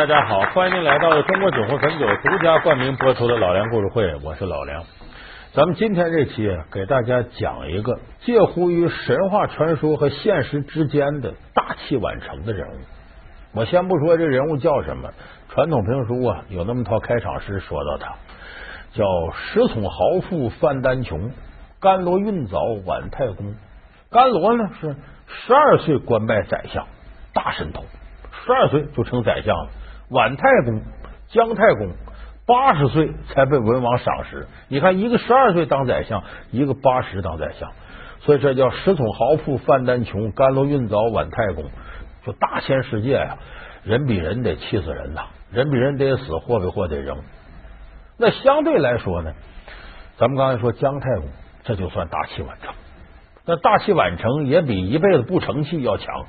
大家好！欢迎您来到中国酒会汾酒独家冠名播出的老梁故事会，我是老梁。咱们今天这期，给大家讲一个介乎于神话传说和现实之间的大器晚成的人物。我先不说这人物叫什么，传统评书啊有那么套开场诗说到他，叫十宠豪富范丹琼，甘罗运早晚太公。甘罗呢是十二岁官拜宰相，大神童。十二岁就成宰相了，宛太公、姜太公八十岁才被文王赏识。你看，一个十二岁当宰相，一个八十当宰相，所以这叫十宠豪富范丹琼，甘露运早宛太公。就大千世界呀，人比人得气死人呐，人比人得死，货比货得扔。那相对来说呢，咱们刚才说姜太公，这就算大器晚成。那大器晚成也比一辈子不成器要强。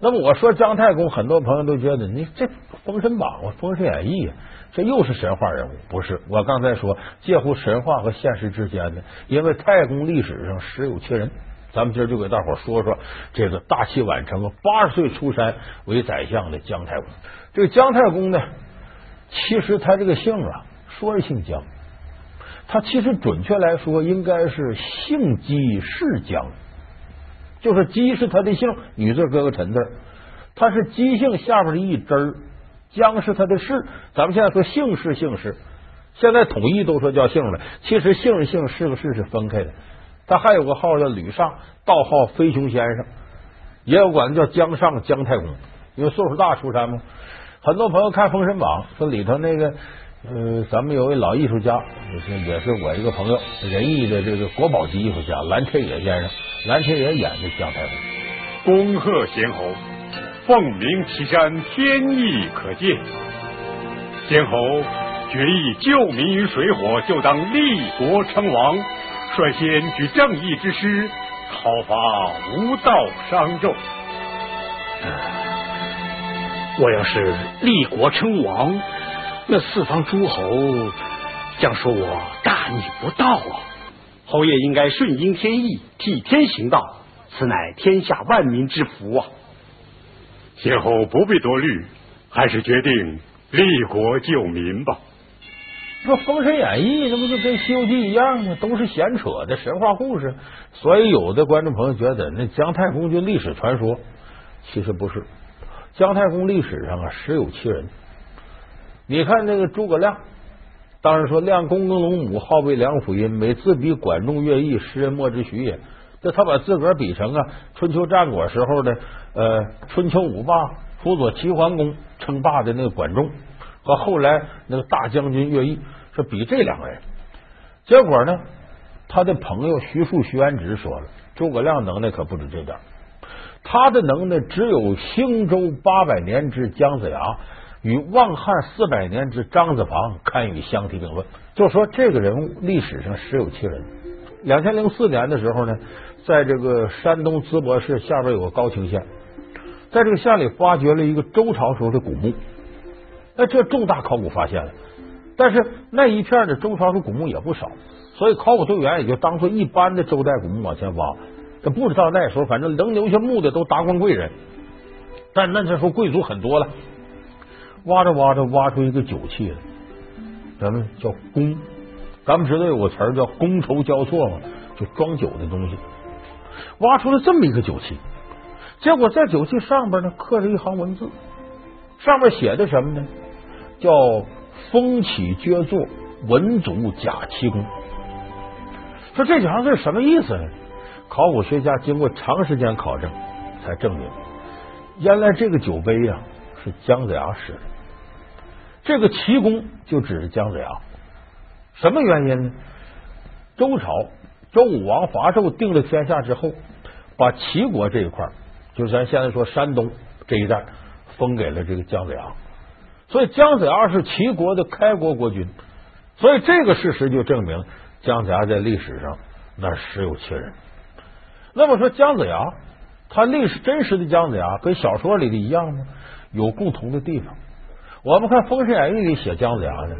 那么我说姜太公，很多朋友都觉得你这《封神榜》《封神演义》，啊这又是神话人物？不是，我刚才说介乎神话和现实之间的，因为太公历史上实有其人。咱们今儿就给大伙说说这个大器晚成、八十岁出山为宰相的姜太公。这个姜太公呢，其实他这个姓啊，说是姓姜，他其实准确来说应该是姓姬氏姜。就是姬是他的姓，女字搁个陈字，他是姬姓下边的一支儿。姜是他的氏，咱们现在说姓氏姓氏，现在统一都说叫姓了。其实姓姓氏和氏是分开的。他还有个号叫吕尚，道号飞熊先生，也有管叫姜尚姜太公，因为岁数大出山嘛。很多朋友看《封神榜》，说里头那个。呃，咱们有位老艺术家，也是我一个朋友，仁义的这个国宝级艺术家蓝天野先生，蓝天野演的姜太公。恭贺贤侯，凤鸣岐山，天意可鉴。先侯决意救民于水火，就当立国称王，率先举正义之师，讨伐无道商纣。我要是立国称王。那四方诸侯将说我大逆不道啊！侯爷应该顺应天意，替天行道，此乃天下万民之福啊！先后不必多虑，还是决定立国救民吧。这《封神演义》这不就跟《西游记》一样吗？都是闲扯的神话故事。所以有的观众朋友觉得那姜太公就历史传说，其实不是。姜太公历史上啊，实有其人。你看那个诸葛亮，当然说亮公公龙母，号为梁甫吟，每自比管仲、乐毅，诗人莫之许也。这他把自个儿比成啊，春秋战国时候的呃春秋五霸，辅佐齐桓公称霸的那个管仲，和后来那个大将军乐毅，是比这两个人。结果呢，他的朋友徐庶、徐安直说了，诸葛亮能耐可不止这点，他的能耐只有兴周八百年之姜子牙。与望汉四百年之张子房堪与相提并论。就说这个人物历史上实有其人。两千零四年的时候呢，在这个山东淄博市下边有个高清县，在这个县里发掘了一个周朝时候的古墓。那这重大考古发现了，但是那一片的周朝的古墓也不少，所以考古队员也就当做一般的周代古墓往前挖。这不知道那时候，反正能留下墓的都达官贵人，但那时候贵族很多了。挖着挖着，挖出一个酒器来，咱们叫觥。咱们知道有个词儿叫觥筹交错嘛，就装酒的东西。挖出了这么一个酒器，结果在酒器上边呢刻着一行文字，上面写的什么呢？叫“风起绝作，文祖甲七公”。说这几行字什么意思呢？考古学家经过长时间考证，才证明，原来这个酒杯呀是姜子牙使的。这个齐公就指着姜子牙，什么原因呢？周朝周武王伐纣定了天下之后，把齐国这一块，就是咱现在说山东这一带，封给了这个姜子牙。所以姜子牙是齐国的开国国君，所以这个事实就证明姜子牙在历史上那实有其人。那么说姜子牙，他历史真实的姜子牙跟小说里的一样吗？有共同的地方。我们看《封神演义》里写姜子牙呢，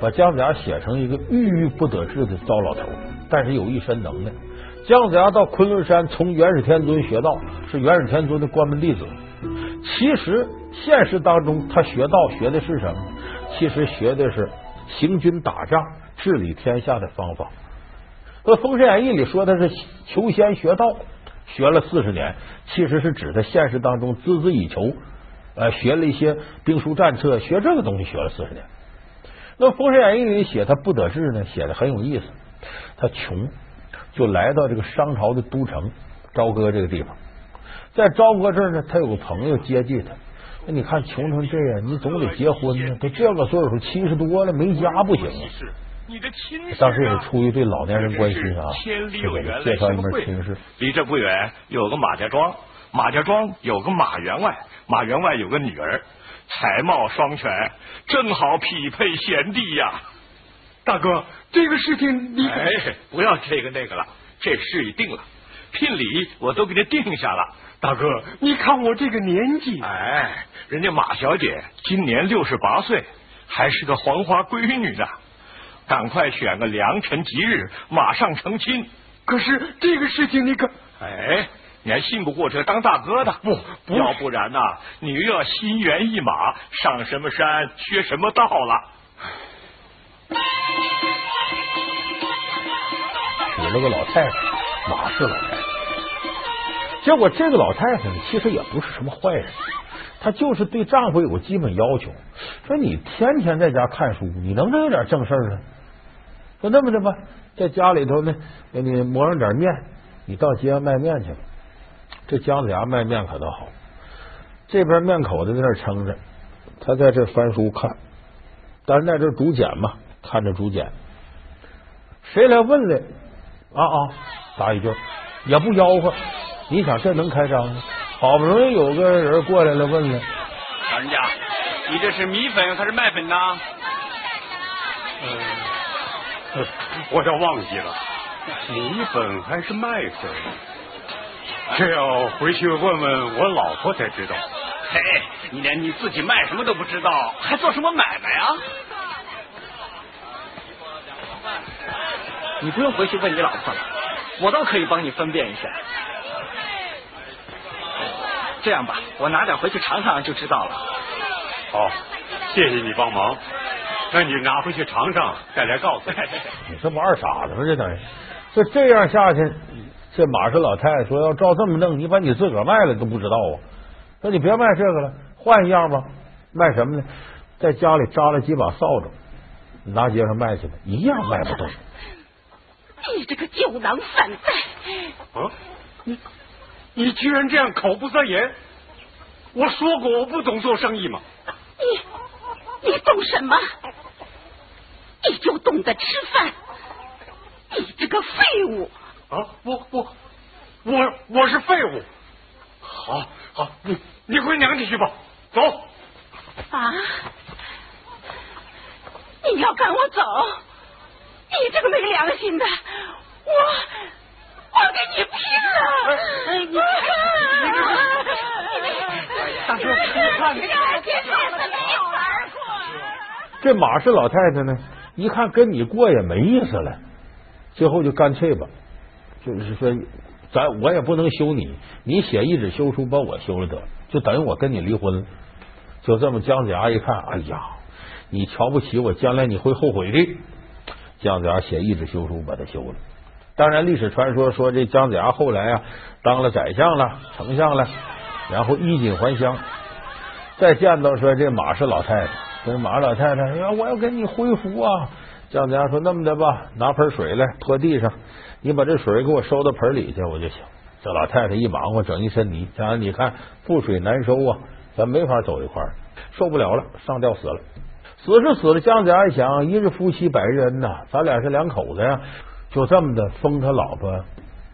把姜子牙写成一个郁郁不得志的糟老头，但是有一身能耐。姜子牙到昆仑山从元始天尊学道，是元始天尊的关门弟子。其实现实当中，他学道学的是什么？其实学的是行军打仗、治理天下的方法。那《封神演义》里说的是求仙学道，学了四十年，其实是指他现实当中孜孜以求，呃，学了一些兵书战策，学这个东西学了四十年。那《封神演义》里写他不得志呢，写的很有意思。他穷，就来到这个商朝的都城朝歌这个地方，在朝歌这儿呢，他有个朋友接济他。那你看穷成这样，你总得结婚呢。都这个岁数，七十多了，没家不行啊。你的亲当时也是出于对老年人关心啊，就给他介绍一门亲事。离这不远有个马家庄，马家庄有个马员外，马员外有个女儿，才貌双全，正好匹配贤弟呀。大哥，这个事情你哎，不要这个那个了，这事已定了，聘礼我都给你定下了。大哥，你看我这个年纪，哎，人家马小姐今年六十八岁，还是个黄花闺女呢。赶快选个良辰吉日，马上成亲。可是这个事情你可哎，你还信不过这当大哥的？不不要不然呐、你又要心猿意马，上什么山学什么道了。娶了个老太太，马氏老太太。结果这个老太太呢，其实也不是什么坏人，她就是对丈夫有个基本要求，说你天天在家看书，你能不能有点正事儿啊？说那么着吧，在家里头呢，给你磨上点面，你到街上卖面去吧。这姜子牙卖面可倒好，这边面口子在那撑着，他在这翻书看，但是在这儿竹简嘛，看着竹简，谁来问来啊啊，答一句，也不吆喝。你想这能开张吗？好不容易有个人过来了，问了，老人家，你这是米粉还是麦粉呢？呃，我倒忘记了，米粉还是麦粉？这要回去问问我老婆才知道。嘿，你连你自己卖什么都不知道，还做什么买卖啊？你不用回去问你老婆了，我倒可以帮你分辨一下。这样吧，我拿点回去尝尝就知道了。好，谢谢你帮忙。那你拿回去尝尝，再来告诉我。你这不二傻子吗？这等于就这样下去，这马氏老太太说要照这么弄，你把你自个儿卖了都不知道啊。说你别卖这个了，换一样吧。卖什么呢？在家里扎了几把扫帚，拿街上卖去吧，一样卖不动。你这个酒囊饭袋！啊，你你居然这样口不择言！我说过我不懂做生意嘛。你你懂什么？你就懂得吃饭！你这个废物！啊，我我我我是废物。好，好，你你回娘家去吧，走。啊！你要赶我走？你这个没良心的！我我跟你拼了！大哥，你看这儿子没有儿过。这马氏老太太呢，一看跟你过也没意思了，最后就干脆吧，就是说，咱我也不能休你，你写一纸休书把我休了得，就等于我跟你离婚了。就这么，姜子牙一看，哎呀，你瞧不起我，将来你会后悔的。姜子牙写一纸休书把他休了。当然，历史传说说这姜子牙后来啊当了宰相了、丞相了，然后衣锦还乡，再见到说这马氏老太太，这马老太太，哎呀，我要给你恢复啊！姜子牙说：“那么的吧，拿盆水来泼地上，你把这水给我收到盆里去，我就行。”这老太太一忙活，整一身泥。姜子牙你看覆水难收啊，咱没法走一块儿，受不了了，上吊死了。死是死了，姜子牙一想，一日夫妻百日恩呐，咱俩是两口子呀，就这么的封他老婆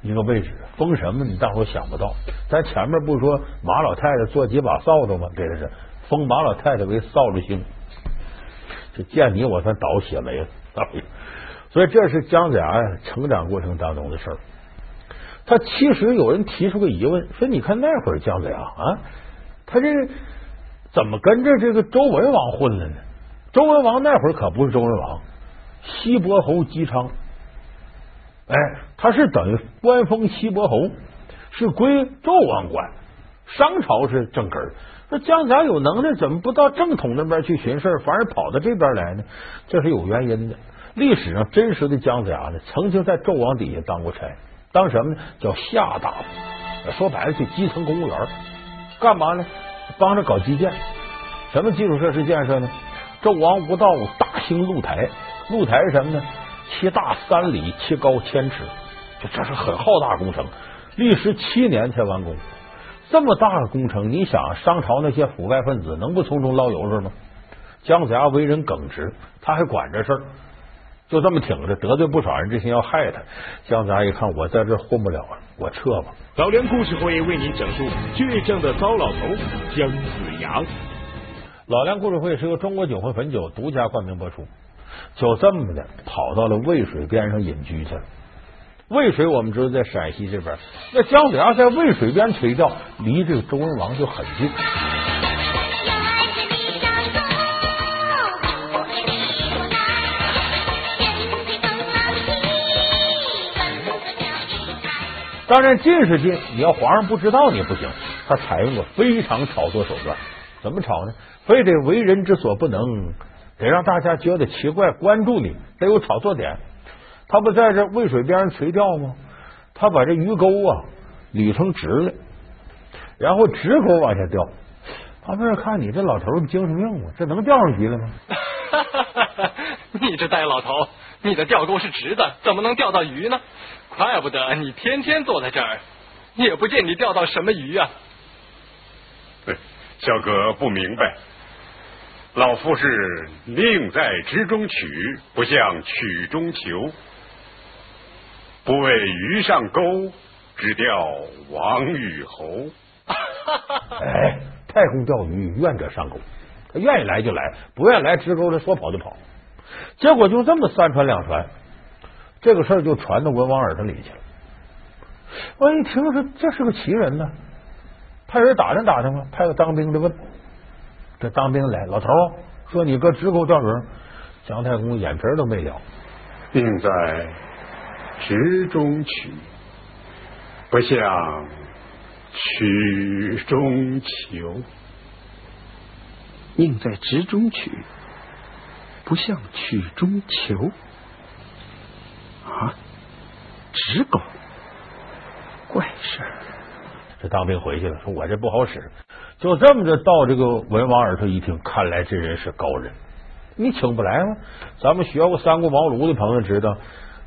一个位置，封什么？你大伙想不到。咱前面不是说马老太太做几把扫帚吗？给他是封马老太太为扫帚星。这见你我算倒血霉了，哎呀！所以这是姜子牙成长过程当中的事儿。他其实有人提出个疑问，说你看那会儿姜子牙啊，他这怎么跟着这个周文王混了呢？周文王那会儿可不是周文王，西伯侯姬昌，哎，他是等于官封西伯侯，是归纣王管。商朝是正根儿，那姜子牙有能耐，怎么不到正统那边去寻事反而跑到这边来呢？这是有原因的。历史上真实的姜子牙呢，曾经在纣王底下当过差，当什么呢？叫下大夫，说白了就基层公务员，干嘛呢？帮着搞基建。什么基础设施建设呢？纣王无道大兴露台，露台是什么呢？其大三里，其高千尺，就这是很浩大工程，历时七年才完工。这么大的工程，你想商朝那些腐败分子能不从中捞油水吗？姜子牙为人耿直，他还管这事儿，就这么挺着，得罪不少人，这心要害他。姜子牙一看，我在这混不了了，我撤吧。老梁故事会为您讲述倔强的糟老头姜子牙。老梁故事会是由中国酒魂汾酒独家冠名播出。就这么的跑到了渭水边上隐居去了。渭水我们知道在陕西这边，那姜子牙在渭水边垂钓，离这个周文王就很近。当然近是近，你要皇上不知道你不行。他采用了非常炒作手段，怎么炒呢？非得为人之所不能。得让大家觉得奇怪，关注你，得有炒作点。他不在这渭水边上垂钓吗？他把这鱼钩啊捋成直了，然后直钩往下钓。旁边看你这老头精神病吗？这能钓上鱼了吗？你这呆老头，你的钓钩是直的，怎么能钓到鱼呢？怪不得你天天坐在这儿，也不见你钓到什么鱼啊。小哥不明白。老夫是宁在直中取，不向曲中求。不为鱼上钩，只钓王与侯。哎，太公钓鱼，愿者上钩。他愿意来就来，不愿意来直钩的说跑就跑。结果就这么三传两传，这个事儿就传到文王耳朵里去了。我一听说这是个奇人呢，派人打听打听吧，派个当兵的问。这当兵来，老头说：“你哥直钩钓鱼。”姜太公眼皮都没了。宁在直中取，不向曲中求。宁在直中取，不向曲中求。啊，直狗，怪事儿。这当兵回去了，说我这不好使。就这么着到这个文王耳朵一听，看来这人是高人，你请不来吗？咱们学过三顾茅庐的朋友知道，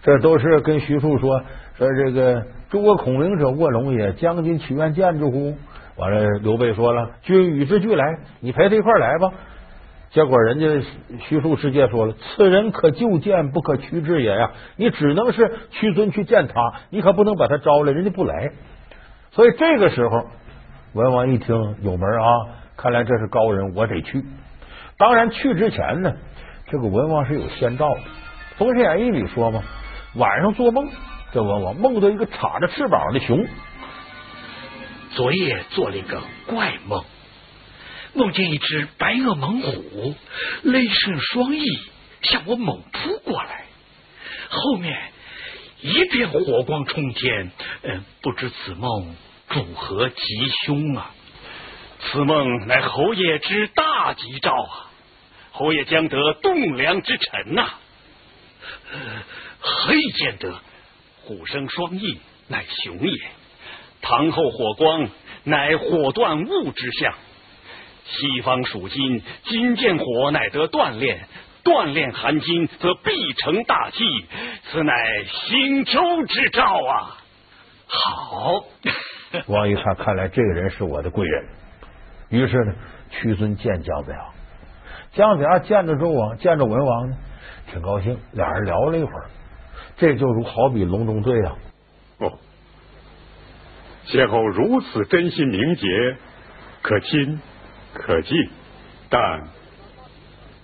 这都是跟徐庶说说这个诸葛孔明者卧龙也，将军岂愿见之乎？完了，刘备说了，君与之俱来，你陪他一块来吧。结果人家徐庶直接说了，此人可就见，不可屈之也呀！你只能是屈尊去见他，你可不能把他招来，人家不来。所以这个时候。文王一听有门啊，看来这是高人，我得去。当然去之前呢，这个文王是有先兆的，《封神演义》里说嘛，晚上做梦，这文王梦到一个插着翅膀的熊。昨夜做了一个怪梦，梦见一只白额猛虎，雷神双翼向我猛扑过来，后面一片火光冲天。嗯，不知此梦。主何吉凶啊？此梦乃侯爷之大吉兆啊！侯爷将得栋梁之臣呐！何以见得？虎生双翼，乃雄也；堂后火光，乃火断物之象。西方属金，金见火，乃得锻炼；锻炼含金，则必成大器。此乃兴周之兆啊！好。王一看，看来这个人是我的贵人。于是呢，屈尊见姜子牙。姜子牙见着周王，见着文王呢，挺高兴。俩人聊了一会儿，这就如好比隆中对啊。哦，先后如此真心明洁，可亲可敬，但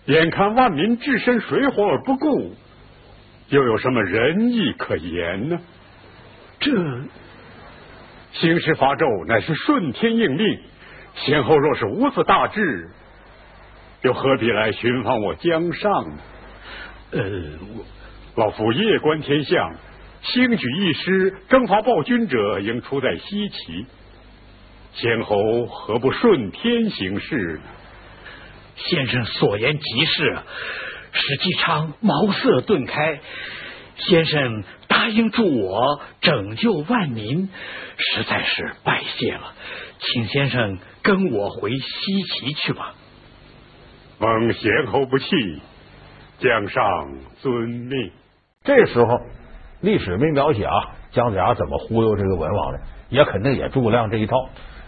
眼看万民置身水火而不顾，又有什么仁义可言呢？这。兴师伐纣乃是顺天应命，先后若是无此大志，又何必来寻访我江上呢？呃，我老夫夜观天象，兴举一师征伐暴君者，应出在西岐。先侯何不顺天行事？先生所言极是，史继昌茅塞顿开。先生答应助我拯救万民，实在是拜谢了。请先生跟我回西岐去吧。蒙贤侯不弃，将上遵命。这时候历史没描写啊，姜子牙怎么忽悠这个文王的，也肯定也诸葛亮这一套。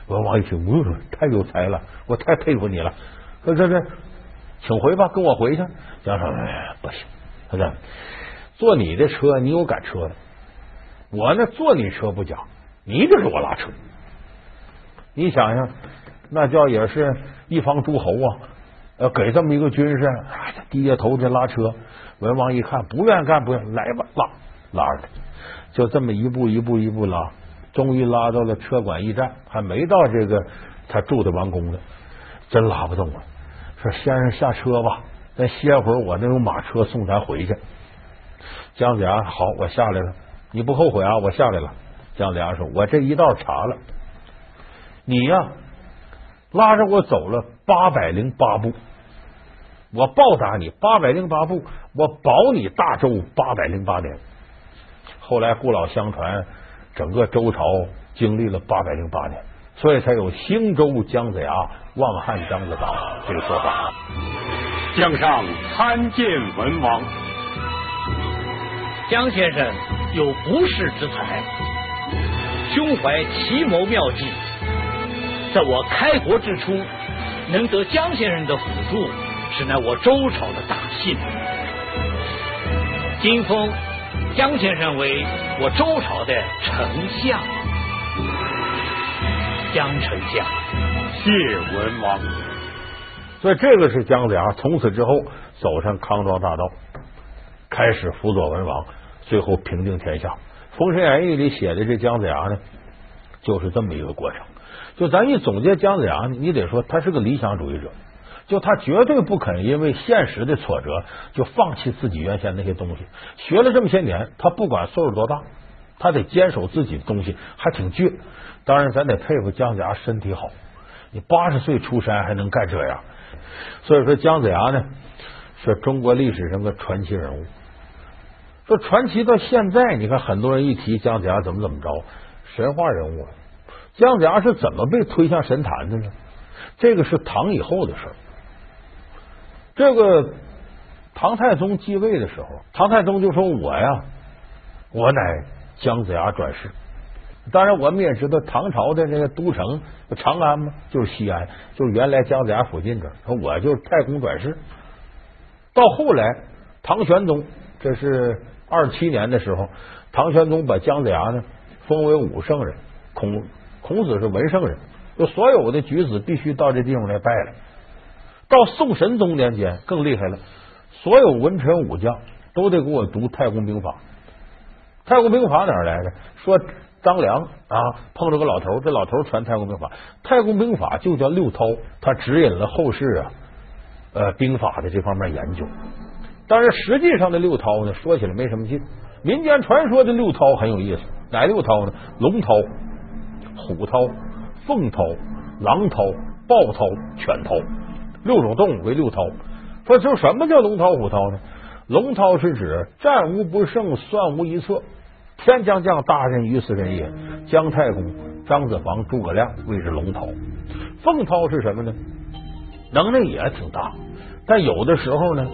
文王一听，嗯，太有才了，我太佩服你了。说这这，请回吧，跟我回去。姜尚，哎，不行，他说坐你的车，你有赶车的，我呢坐你车不假，你得给我拉车。你想想，那叫也是一方诸侯啊，呃，给这么一个军士，低下头去拉车。文王一看，不愿干，不愿来吧，拉拉着他，就这么一步一步一步拉，终于拉到了车管驿站，还没到这个他住的王宫呢，真拉不动了。说先生下车吧，再歇会儿，我那有马车送咱回去。姜子牙好，我下来了，你不后悔啊？我下来了。姜子牙说：“我这一道查了，你呀拉着我走了八百零八步，我报答你八百零八步，我保你大周八百零八年。后来故老相传，整个周朝经历了八百零八年，所以才有兴周姜子牙，望汉张子港这个说法。江上参见文王。”姜先生有不世之才，胸怀奇谋妙计，在我开国之初，能得江先生的辅助，实乃我周朝的大幸。今封姜先生为我周朝的丞相，姜丞相，谢文王。所以这个是姜子牙从此之后走上康庄大道，开始辅佐文王。最后平定天下，《封神演义》里写的这姜子牙呢，就是这么一个过程。就咱一总结姜子牙，你得说他是个理想主义者，就他绝对不肯因为现实的挫折就放弃自己原先那些东西。学了这么些年，他不管岁数多大，他得坚守自己的东西，还挺倔。当然，咱得佩服姜子牙身体好，你八十岁出山还能干这样。所以说，姜子牙呢是中国历史上的传奇人物。说传奇到现在，你看很多人一提姜子牙怎么怎么着，神话人物。姜子牙是怎么被推向神坛的呢？这个是唐以后的事儿。这个唐太宗继位的时候，唐太宗就说：“我呀，我乃姜子牙转世。”当然，我们也知道唐朝的那个都城长安嘛，就是西安，就是原来姜子牙附近这儿。说我就是太公转世。到后来，唐玄宗这是。二七年的时候，唐玄宗把姜子牙呢封为武圣人，孔孔子是文圣人，就所有的举子必须到这地方来拜了。到宋神宗年间更厉害了，所有文臣武将都得给我读太公兵法。太公兵法哪来的？说张良啊碰着个老头，这老头传太公兵法，太公兵法就叫六韬，他指引了后世啊呃兵法的这方面研究。但是实际上的六韬呢，说起来没什么劲。民间传说的六韬很有意思，哪六韬呢？龙韬、虎韬、凤韬、狼韬、豹韬、犬韬，六种动物为六韬。说就什么叫龙韬虎韬呢？龙韬是指战无不胜，算无一策，天将降大任于斯人也。姜太公、张子房、诸葛亮谓之龙韬。凤韬是什么呢？能耐也挺大，但有的时候呢。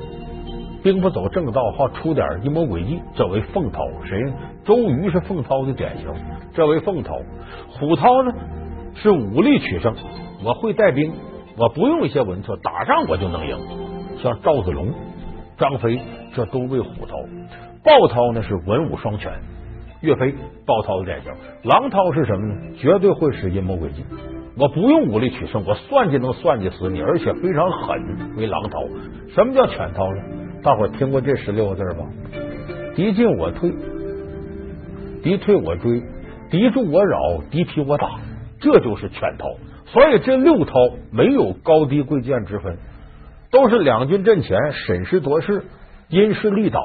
兵不走正道，好出点阴谋诡计，这为凤韬。谁？周瑜是凤韬的典型，这为凤韬。虎韬呢，是武力取胜，我会带兵，我不用一些文策，打仗我就能赢。像赵子龙、张飞，这都为虎韬。豹韬呢是文武双全，岳飞、豹韬的典型。狼涛是什么呢？绝对会使阴谋诡计，我不用武力取胜，我算计能算计死你，而且非常狠，为狼涛。什么叫犬涛呢？大伙听过这十六个字吧？敌进我退，敌退我追，敌驻我扰，敌疲我打，这就是犬涛。所以这六韬没有高低贵贱之分，都是两军阵前审时度势、因势利导、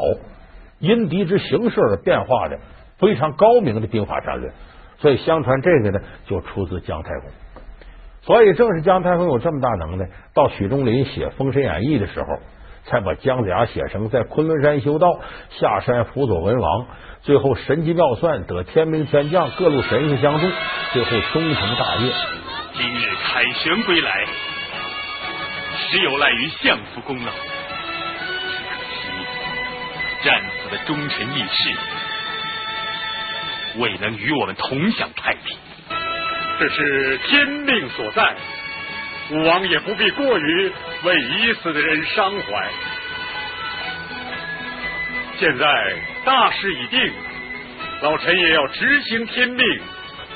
因敌之形势而变化的非常高明的兵法战略。所以相传这个呢，就出自姜太公。所以正是姜太公有这么大能耐，到许仲林写《封神演义》的时候，才把姜子牙写成在昆仑山修道，下山辅佐文王，最后神机妙算，得天兵天将各路神仙相助，最后终成大业。今日凯旋归来，实有赖于相夫功劳。可惜战死的忠臣义士，未能与我们同享太平。这是天命所在，武王也不必过于为已死的人伤怀。现在大事已定，老臣也要执行天命，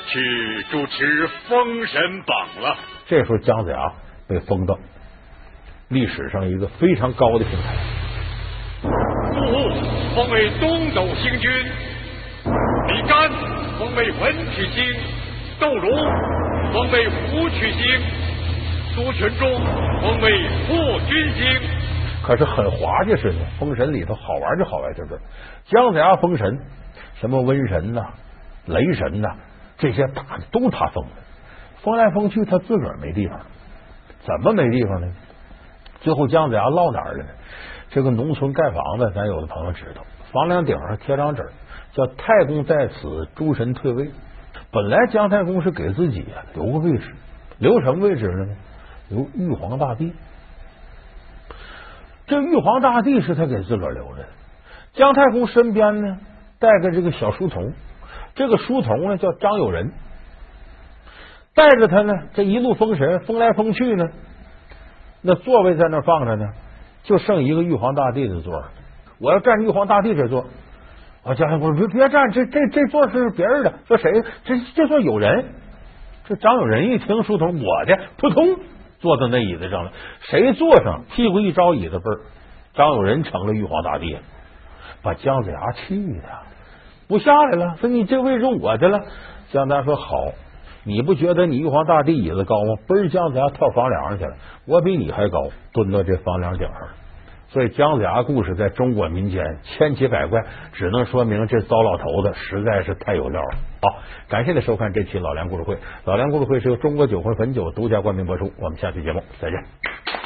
去主持封神榜了。这时候，姜子牙被封到历史上一个非常高的平台。杜牧封为东斗星君，李干封为文曲星，窦融封为武曲星，苏全忠封为破军星。可是很滑稽似的，封神里头好玩就好玩在这儿。姜子牙封神，什么瘟神呐、雷神呐，这些大的都他封的，封来封去他自个儿没地方，怎么没地方呢？最后姜子牙落哪儿了呢？这个农村盖房子，咱有的朋友知道，房梁顶上贴张纸，叫“太公在此，诸神退位”。本来姜太公是给自己啊留个位置，留什么位置呢？留玉皇大帝。这玉皇大帝是他给自个儿留的。姜太公身边呢带个这个小书童，这个书童呢叫张友仁，带着他呢这一路封神，封来封去呢，那座位在那放着呢，就剩一个玉皇大帝的座。我要站玉皇大帝这座，啊，姜太公别别站，这这这座是别人的，说谁？这这座有人。这张友仁一听书童我的，扑通。坐到那椅子上了，谁坐上，屁股一招椅子背儿，张友仁成了玉皇大帝，把姜子牙气的不下来了，说你这位置我的了。姜子牙说好，你不觉得你玉皇大帝椅子高吗？嘣，姜子牙跳房梁上去了，我比你还高，蹲到这房梁顶上。所以姜子牙故事在中国民间千奇百怪，只能说明这糟老头子实在是太有料了。好，感谢您收看这期老梁故事会。老梁故事会是由中国酒魂汾酒独家冠名播出。我们下期节目再见。